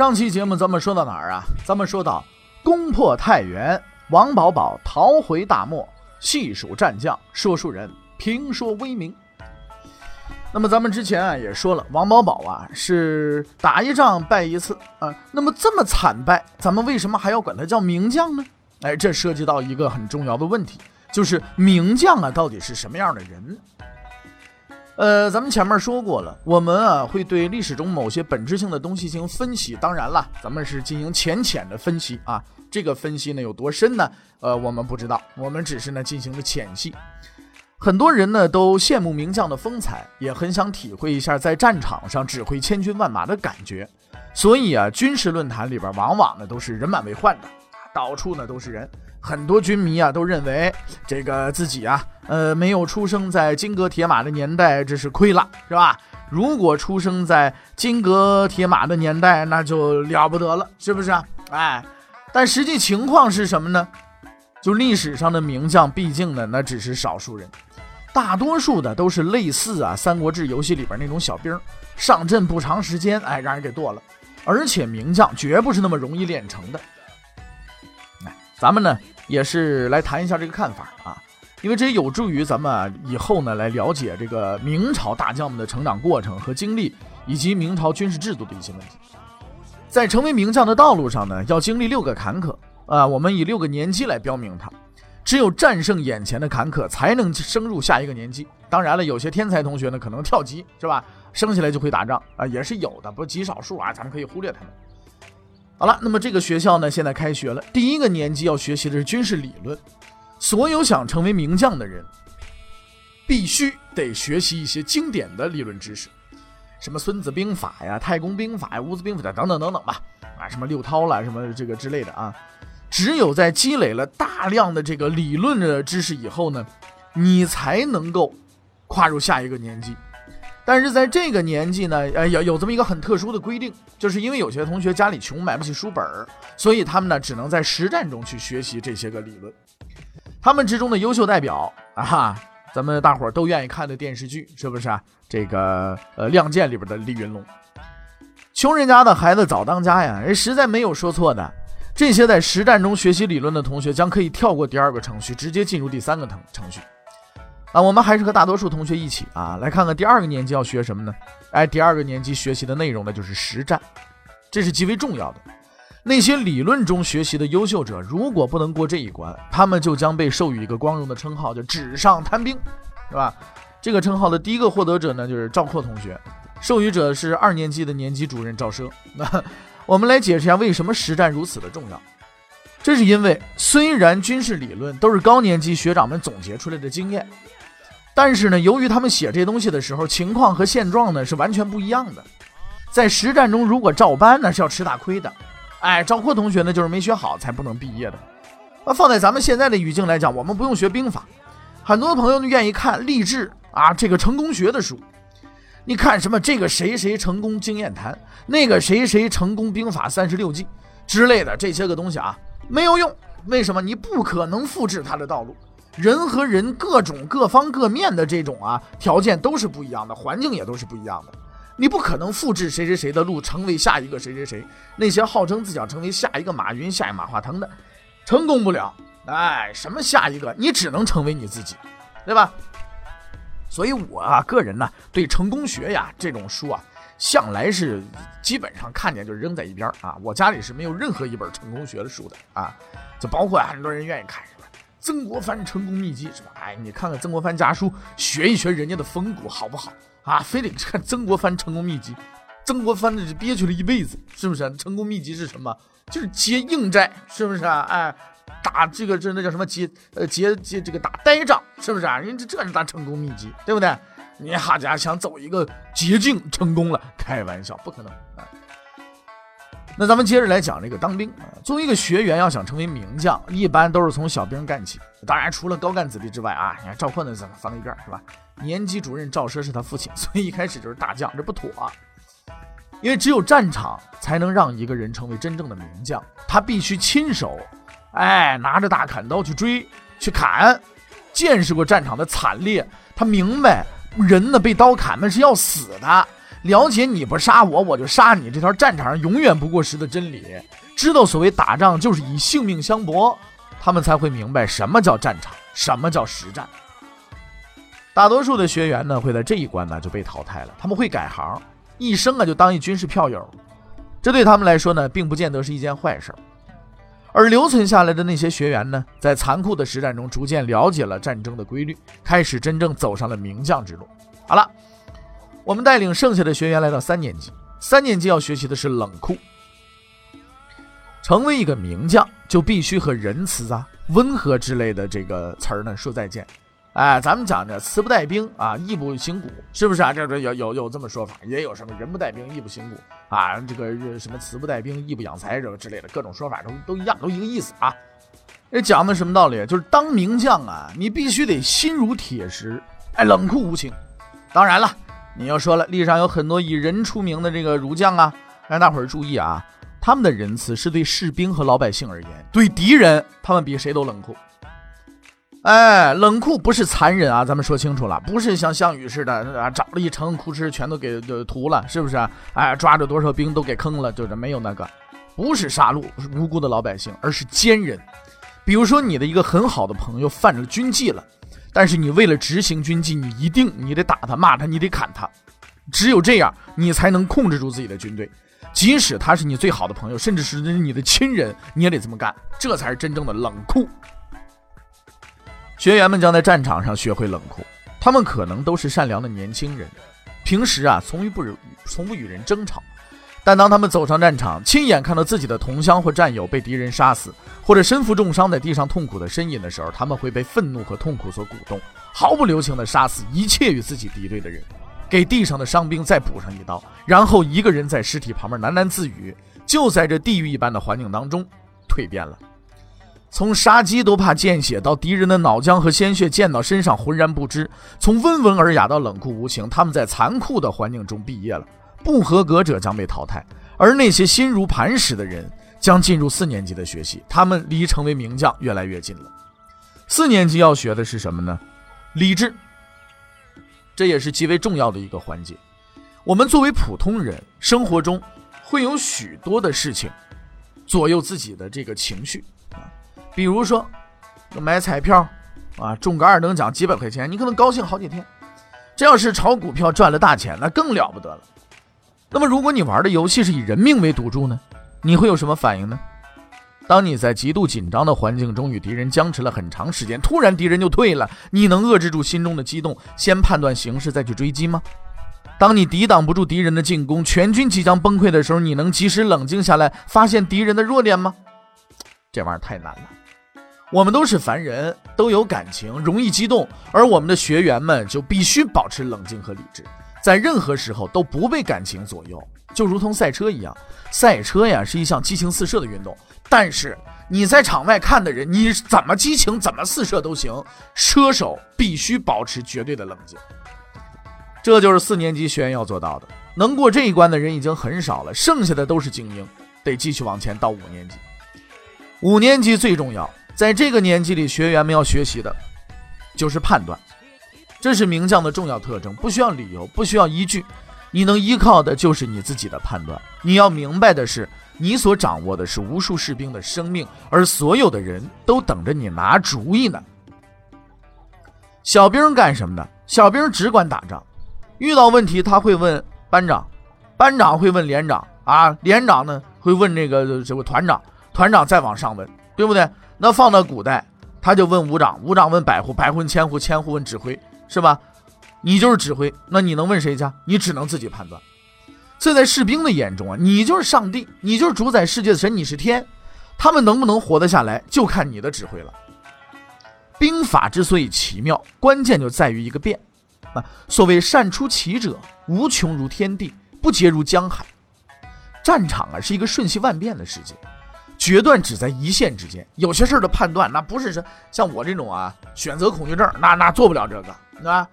上期节目咱们说到哪儿啊？咱们说到攻破太原，王保保逃回大漠，细数战将，说书人评说威名。那么咱们之前啊也说了，王保保啊是打一仗败一次啊。那么这么惨败，咱们为什么还要管他叫名将呢？哎，这涉及到一个很重要的问题，就是名将啊到底是什么样的人？呃，咱们前面说过了，我们啊会对历史中某些本质性的东西进行分析。当然了，咱们是进行浅浅的分析啊。这个分析呢有多深呢？呃，我们不知道，我们只是呢进行了浅析。很多人呢都羡慕名将的风采，也很想体会一下在战场上指挥千军万马的感觉。所以啊，军事论坛里边往往呢都是人满为患的，到处呢都是人。很多军迷啊都认为这个自己啊，呃，没有出生在金戈铁马的年代，这是亏了，是吧？如果出生在金戈铁马的年代，那就了不得了，是不是啊？哎，但实际情况是什么呢？就历史上的名将，毕竟呢，那只是少数人。大多数的都是类似啊《三国志》游戏里边那种小兵，上阵不长时间，哎，让人给剁了。而且名将绝不是那么容易练成的。咱们呢也是来谈一下这个看法啊，因为这有助于咱们以后呢来了解这个明朝大将们的成长过程和经历，以及明朝军事制度的一些问题。在成为名将的道路上呢，要经历六个坎坷啊，我们以六个年级来标明它。只有战胜眼前的坎坷，才能升入下一个年级。当然了，有些天才同学呢，可能跳级，是吧？生下来就会打仗啊，也是有的，不是极少数啊，咱们可以忽略他们。好了，那么这个学校呢，现在开学了。第一个年级要学习的是军事理论。所有想成为名将的人，必须得学习一些经典的理论知识，什么《孙子兵法》呀、《太公兵法》呀、《乌子兵法》等等等等吧，啊，什么六韬啦，什么这个之类的啊。只有在积累了大量的这个理论的知识以后呢，你才能够跨入下一个年级。但是在这个年纪呢，呃，有有这么一个很特殊的规定，就是因为有些同学家里穷，买不起书本儿，所以他们呢只能在实战中去学习这些个理论。他们之中的优秀代表啊，咱们大伙儿都愿意看的电视剧是不是啊？这个呃，《亮剑》里边的李云龙，穷人家的孩子早当家呀，人实在没有说错的。这些在实战中学习理论的同学将可以跳过第二个程序，直接进入第三个程程序。啊，我们还是和大多数同学一起啊，来看看第二个年级要学什么呢？哎，第二个年级学习的内容呢就是实战，这是极为重要的。那些理论中学习的优秀者，如果不能过这一关，他们就将被授予一个光荣的称号，叫纸上谈兵，是吧？这个称号的第一个获得者呢，就是赵括同学，授予者是二年级的年级主任赵奢。那。我们来解释一下为什么实战如此的重要。这是因为，虽然军事理论都是高年级学长们总结出来的经验，但是呢，由于他们写这东西的时候，情况和现状呢是完全不一样的。在实战中，如果照搬呢是要吃大亏的。哎，赵括同学呢就是没学好才不能毕业的。那放在咱们现在的语境来讲，我们不用学兵法，很多朋友呢愿意看励志啊这个成功学的书。你看什么？这个谁谁成功经验谈，那个谁谁成功兵法三十六计之类的这些个东西啊，没有用。为什么？你不可能复制他的道路。人和人各种各方各面的这种啊条件都是不一样的，环境也都是不一样的。你不可能复制谁谁谁的路，成为下一个谁谁谁。那些号称自己想成为下一个马云、下一个马化腾的，成功不了。哎，什么下一个？你只能成为你自己，对吧？所以，我啊个人呢，对成功学呀这种书啊，向来是基本上看见就扔在一边啊。我家里是没有任何一本成功学的书的啊，就包括很多人愿意看曾国藩成功秘籍是吧？哎，你看看曾国藩家书，学一学人家的风骨好不好啊？非得看曾国藩成功秘籍，曾国藩那是憋屈了一辈子，是不是？成功秘籍是什么？就是结硬债，是不是啊？哎。打这个这那叫什么结呃结结这个打呆仗是不是啊？人这这是咱成功秘籍，对不对？你哈家想走一个捷径成功了，开玩笑，不可能啊！那咱们接着来讲这个当兵啊。作为一个学员，要想成为名将，一般都是从小兵干起。当然，除了高干子弟之外啊，你看赵括那怎么放在一边是吧？年级主任赵奢是他父亲，所以一开始就是大将，这不妥。因为只有战场才能让一个人成为真正的名将，他必须亲手，哎，拿着大砍刀去追去砍，见识过战场的惨烈，他明白人呢被刀砍那是要死的。了解你不杀我，我就杀你，这条战场上永远不过时的真理。知道所谓打仗就是以性命相搏，他们才会明白什么叫战场，什么叫实战。大多数的学员呢，会在这一关呢就被淘汰了。他们会改行，一生啊就当一军事票友，这对他们来说呢，并不见得是一件坏事。而留存下来的那些学员呢，在残酷的实战中，逐渐了解了战争的规律，开始真正走上了名将之路。好了。我们带领剩下的学员来到三年级。三年级要学习的是冷酷。成为一个名将，就必须和仁慈啊、温和之类的这个词儿呢说再见。哎，咱们讲着词不带兵啊，义不行古，是不是啊？这这有有有这么说法，也有什么人不带兵，义不行古啊？这个什么词不带兵，义不养财，这个之类的各种说法都都一样，都一个意思啊。这讲的什么道理？就是当名将啊，你必须得心如铁石，哎，冷酷无情。当然了。你要说了，历史上有很多以仁出名的这个儒将啊，让大伙儿注意啊，他们的仁慈是对士兵和老百姓而言，对敌人他们比谁都冷酷。哎，冷酷不是残忍啊，咱们说清楚了，不是像项羽似的啊，找了一城库吃全都给就屠了，是不是？哎，抓着多少兵都给坑了，就是没有那个，不是杀戮无辜的老百姓，而是奸人。比如说你的一个很好的朋友犯了军纪了。但是你为了执行军纪，你一定你得打他、骂他，你得砍他，只有这样，你才能控制住自己的军队。即使他是你最好的朋友，甚至是你的亲人，你也得这么干，这才是真正的冷酷。学员们将在战场上学会冷酷，他们可能都是善良的年轻人，平时啊从不与从不与人争吵。但当他们走上战场，亲眼看到自己的同乡或战友被敌人杀死，或者身负重伤在地上痛苦的呻吟的时候，他们会被愤怒和痛苦所鼓动，毫不留情地杀死一切与自己敌对的人，给地上的伤兵再补上一刀，然后一个人在尸体旁边喃喃自语，就在这地狱一般的环境当中蜕变了，从杀鸡都怕见血到敌人的脑浆和鲜血溅到身上浑然不知，从温文尔雅到冷酷无情，他们在残酷的环境中毕业了。不合格者将被淘汰，而那些心如磐石的人将进入四年级的学习，他们离成为名将越来越近了。四年级要学的是什么呢？理智，这也是极为重要的一个环节。我们作为普通人，生活中会有许多的事情左右自己的这个情绪啊，比如说买彩票啊，中个二等奖几百块钱，你可能高兴好几天；这要是炒股票赚了大钱，那更了不得了。那么，如果你玩的游戏是以人命为赌注呢？你会有什么反应呢？当你在极度紧张的环境中与敌人僵持了很长时间，突然敌人就退了，你能遏制住心中的激动，先判断形势再去追击吗？当你抵挡不住敌人的进攻，全军即将崩溃的时候，你能及时冷静下来，发现敌人的弱点吗？这玩意儿太难了。我们都是凡人，都有感情，容易激动，而我们的学员们就必须保持冷静和理智。在任何时候都不被感情左右，就如同赛车一样。赛车呀是一项激情四射的运动，但是你在场外看的人，你怎么激情怎么四射都行，车手必须保持绝对的冷静。这就是四年级学员要做到的。能过这一关的人已经很少了，剩下的都是精英，得继续往前到五年级。五年级最重要，在这个年纪里，学员们要学习的就是判断。这是名将的重要特征，不需要理由，不需要依据，你能依靠的就是你自己的判断。你要明白的是，你所掌握的是无数士兵的生命，而所有的人都等着你拿主意呢。小兵干什么的？小兵只管打仗，遇到问题他会问班长，班长会问连长啊，连长呢会问这个这个团长，团长再往上问，对不对？那放到古代，他就问武长，武长问百户，百户问千户，千户问指挥。是吧？你就是指挥，那你能问谁去？你只能自己判断。所以在士兵的眼中啊，你就是上帝，你就是主宰世界的神，你是天，他们能不能活得下来，就看你的指挥了。兵法之所以奇妙，关键就在于一个变。啊，所谓善出奇者，无穷如天地，不竭如江海。战场啊是一个瞬息万变的世界，决断只在一线之间。有些事儿的判断，那不是说像我这种啊选择恐惧症，那那做不了这个啊。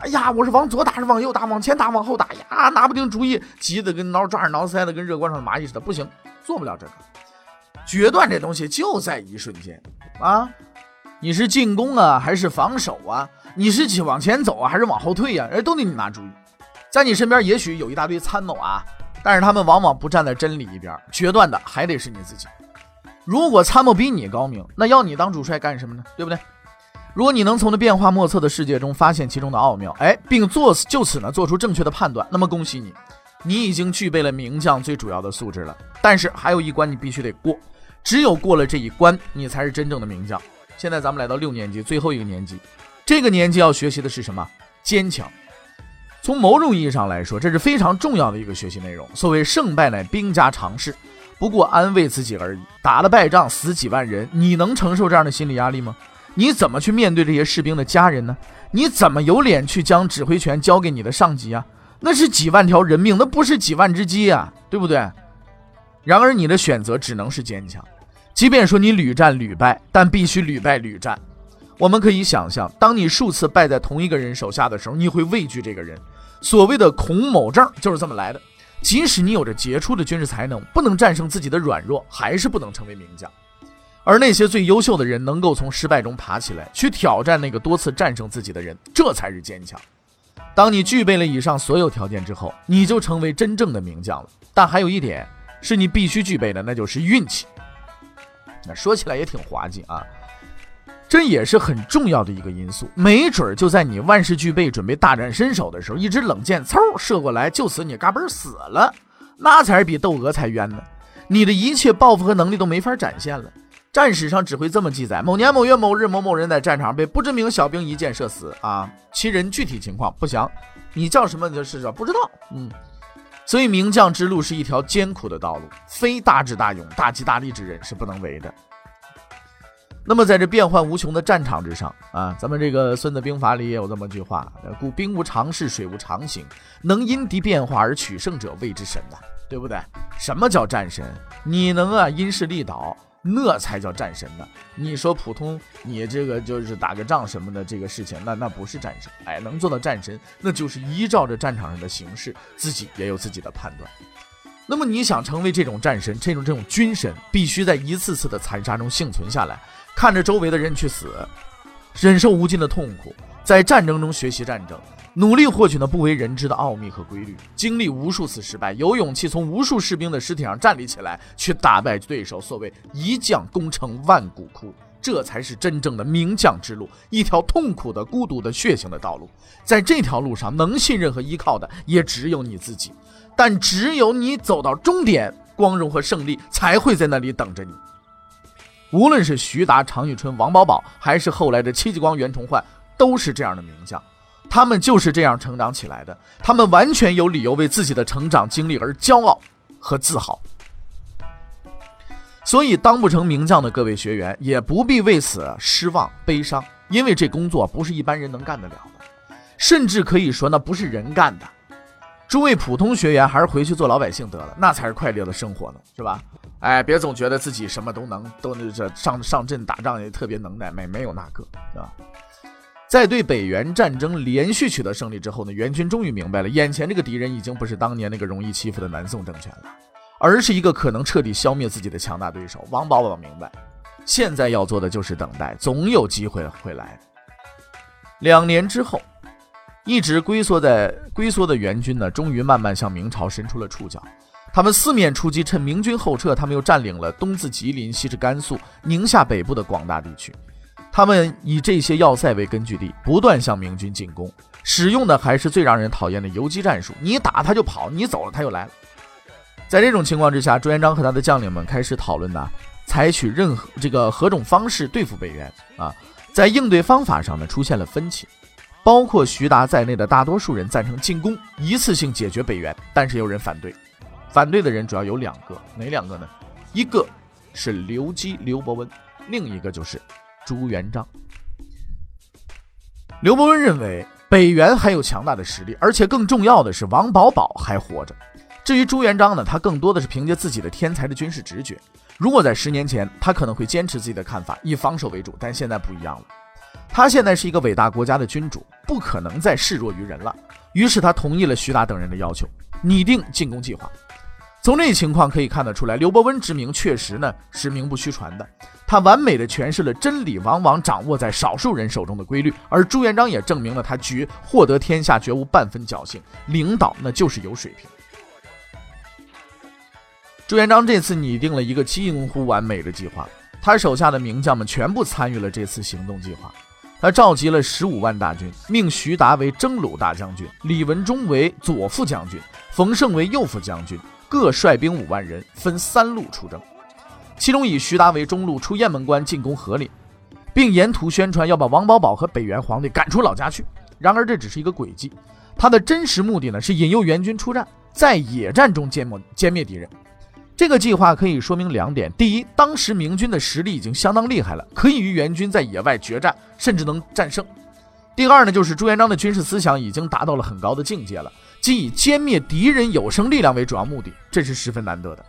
哎呀，我是往左打是往右打，往前打往后打呀，拿不定主意，急得跟挠抓耳挠腮的，跟热锅上的蚂蚁似的，不行，做不了这个。决断这东西就在一瞬间啊！你是进攻啊，还是防守啊？你是去往前走啊，还是往后退呀？人都得你拿主意。在你身边也许有一大堆参谋啊，但是他们往往不站在真理一边，决断的还得是你自己。如果参谋比你高明，那要你当主帅干什么呢？对不对？如果你能从那变化莫测的世界中发现其中的奥妙，哎，并做就此呢做出正确的判断，那么恭喜你，你已经具备了名将最主要的素质了。但是还有一关你必须得过，只有过了这一关，你才是真正的名将。现在咱们来到六年级最后一个年级，这个年纪要学习的是什么？坚强。从某种意义上来说，这是非常重要的一个学习内容。所谓胜败乃兵家常事，不过安慰自己而已。打了败仗，死几万人，你能承受这样的心理压力吗？你怎么去面对这些士兵的家人呢？你怎么有脸去将指挥权交给你的上级啊？那是几万条人命，那不是几万只鸡啊，对不对？然而你的选择只能是坚强，即便说你屡战屡败，但必须屡败屡战。我们可以想象，当你数次败在同一个人手下的时候，你会畏惧这个人。所谓的孔某症就是这么来的。即使你有着杰出的军事才能，不能战胜自己的软弱，还是不能成为名将。而那些最优秀的人，能够从失败中爬起来，去挑战那个多次战胜自己的人，这才是坚强。当你具备了以上所有条件之后，你就成为真正的名将了。但还有一点是你必须具备的，那就是运气。那说起来也挺滑稽啊，这也是很重要的一个因素。没准就在你万事俱备、准备大展身手的时候，一支冷箭嗖射过来，就此你嘎嘣死了，那才是比窦娥才冤呢。你的一切抱负和能力都没法展现了。战史上只会这么记载：某年某月某日，某某人在战场被不知名小兵一箭射死。啊，其人具体情况不详。你叫什么？就是说不知道。嗯，所以名将之路是一条艰苦的道路，非大智大勇、大吉大利之人是不能为的。那么在这变幻无穷的战场之上啊，咱们这个《孙子兵法》里也有这么句话：故兵无常势，水无常形，能因敌变化而取胜者谓之神呐，对不对？什么叫战神？你能啊因势利导。那才叫战神呢！你说普通，你这个就是打个仗什么的这个事情，那那不是战神。哎，能做到战神，那就是依照着战场上的形势，自己也有自己的判断。那么你想成为这种战神，这种这种军神，必须在一次次的残杀中幸存下来，看着周围的人去死，忍受无尽的痛苦，在战争中学习战争。努力获取那不为人知的奥秘和规律，经历无数次失败，有勇气从无数士兵的尸体上站立起来，去打败对手。所谓一将功成万骨枯，这才是真正的名将之路，一条痛苦的、孤独的、血腥的道路。在这条路上，能信任和依靠的也只有你自己。但只有你走到终点，光荣和胜利才会在那里等着你。无论是徐达、常遇春、王保保，还是后来的戚继光、袁崇焕，都是这样的名将。他们就是这样成长起来的，他们完全有理由为自己的成长经历而骄傲和自豪。所以，当不成名将的各位学员也不必为此失望悲伤，因为这工作不是一般人能干得了的，甚至可以说那不是人干的。诸位普通学员还是回去做老百姓得了，那才是快乐的生活呢，是吧？哎，别总觉得自己什么都能，都那这上上阵打仗也特别能耐，没没有那个，啊？在对北元战争连续取得胜利之后呢，元军终于明白了，眼前这个敌人已经不是当年那个容易欺负的南宋政权了，而是一个可能彻底消灭自己的强大对手。王保保明白，现在要做的就是等待，总有机会会来。两年之后，一直龟缩在龟缩的元军呢，终于慢慢向明朝伸出了触角。他们四面出击，趁明军后撤，他们又占领了东自吉林、西至甘肃、宁夏北部的广大地区。他们以这些要塞为根据地，不断向明军进攻，使用的还是最让人讨厌的游击战术。你打他就跑，你走了他又来了。在这种情况之下，朱元璋和他的将领们开始讨论呢，采取任何这个何种方式对付北元啊。在应对方法上呢，出现了分歧，包括徐达在内的大多数人赞成进攻，一次性解决北元，但是有人反对。反对的人主要有两个，哪两个呢？一个是刘基、刘伯温，另一个就是。朱元璋、刘伯温认为北元还有强大的实力，而且更重要的是王保保还活着，至于朱元璋呢，他更多的是凭借自己的天才的军事直觉。如果在十年前，他可能会坚持自己的看法，以防守为主，但现在不一样了。他现在是一个伟大国家的君主，不可能再示弱于人了。于是他同意了徐达等人的要求，拟定进攻计划。从这情况可以看得出来，刘伯温之名确实呢是名不虚传的。他完美的诠释了真理往往掌握在少数人手中的规律，而朱元璋也证明了他绝获得天下绝无半分侥幸，领导那就是有水平。朱元璋这次拟定了一个近乎完美的计划，他手下的名将们全部参与了这次行动计划。他召集了十五万大军，命徐达为征虏大将军，李文忠为左副将军，冯胜为右副将军，各率兵五万人，分三路出征。其中以徐达为中路，出雁门关进攻河里，并沿途宣传要把王保保和北元皇帝赶出老家去。然而这只是一个诡计，他的真实目的呢是引诱援军出战，在野战中歼灭歼灭敌人。这个计划可以说明两点：第一，当时明军的实力已经相当厉害了，可以与援军在野外决战，甚至能战胜；第二呢，就是朱元璋的军事思想已经达到了很高的境界了，即以歼灭敌人有生力量为主要目的，这是十分难得的。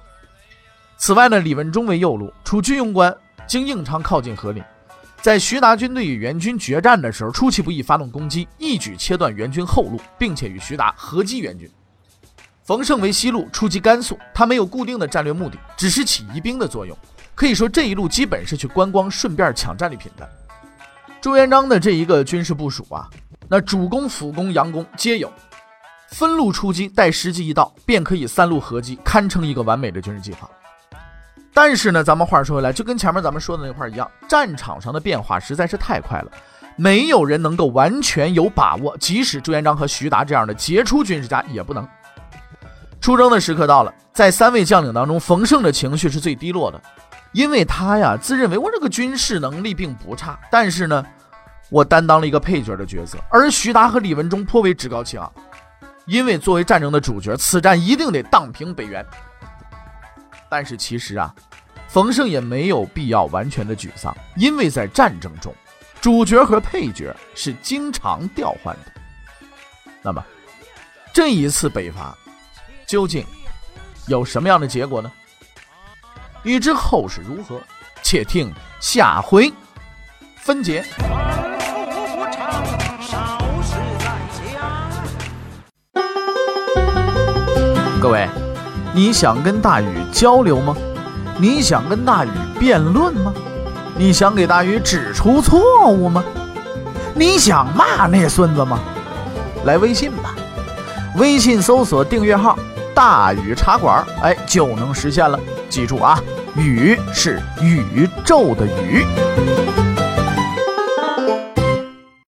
此外呢，李文忠为右路，出居庸关，经应昌靠近河林，在徐达军队与援军决战的时候，出其不意发动攻击，一举切断援军后路，并且与徐达合击援军。冯胜为西路出击甘肃，他没有固定的战略目的，只是起疑兵的作用。可以说这一路基本是去观光，顺便抢战利品的。朱元璋的这一个军事部署啊，那主攻、辅攻、佯攻皆有，分路出击，待时机一到，便可以三路合击，堪称一个完美的军事计划。但是呢，咱们话说回来，就跟前面咱们说的那块一样，战场上的变化实在是太快了，没有人能够完全有把握，即使朱元璋和徐达这样的杰出军事家也不能。出征的时刻到了，在三位将领当中，冯胜的情绪是最低落的，因为他呀自认为我这个军事能力并不差，但是呢，我担当了一个配角的角色，而徐达和李文忠颇为趾高气昂，因为作为战争的主角，此战一定得荡平北元。但是其实啊，冯胜也没有必要完全的沮丧，因为在战争中，主角和配角是经常调换的。那么这一次北伐。究竟有什么样的结果呢？欲知后事如何，且听下回分解。各位，你想跟大禹交流吗？你想跟大禹辩论吗？你想给大禹指出错误吗？你想骂那孙子吗？来微信吧，微信搜索订阅号。大禹茶馆，哎，就能实现了。记住啊，宇是宇宙的宇。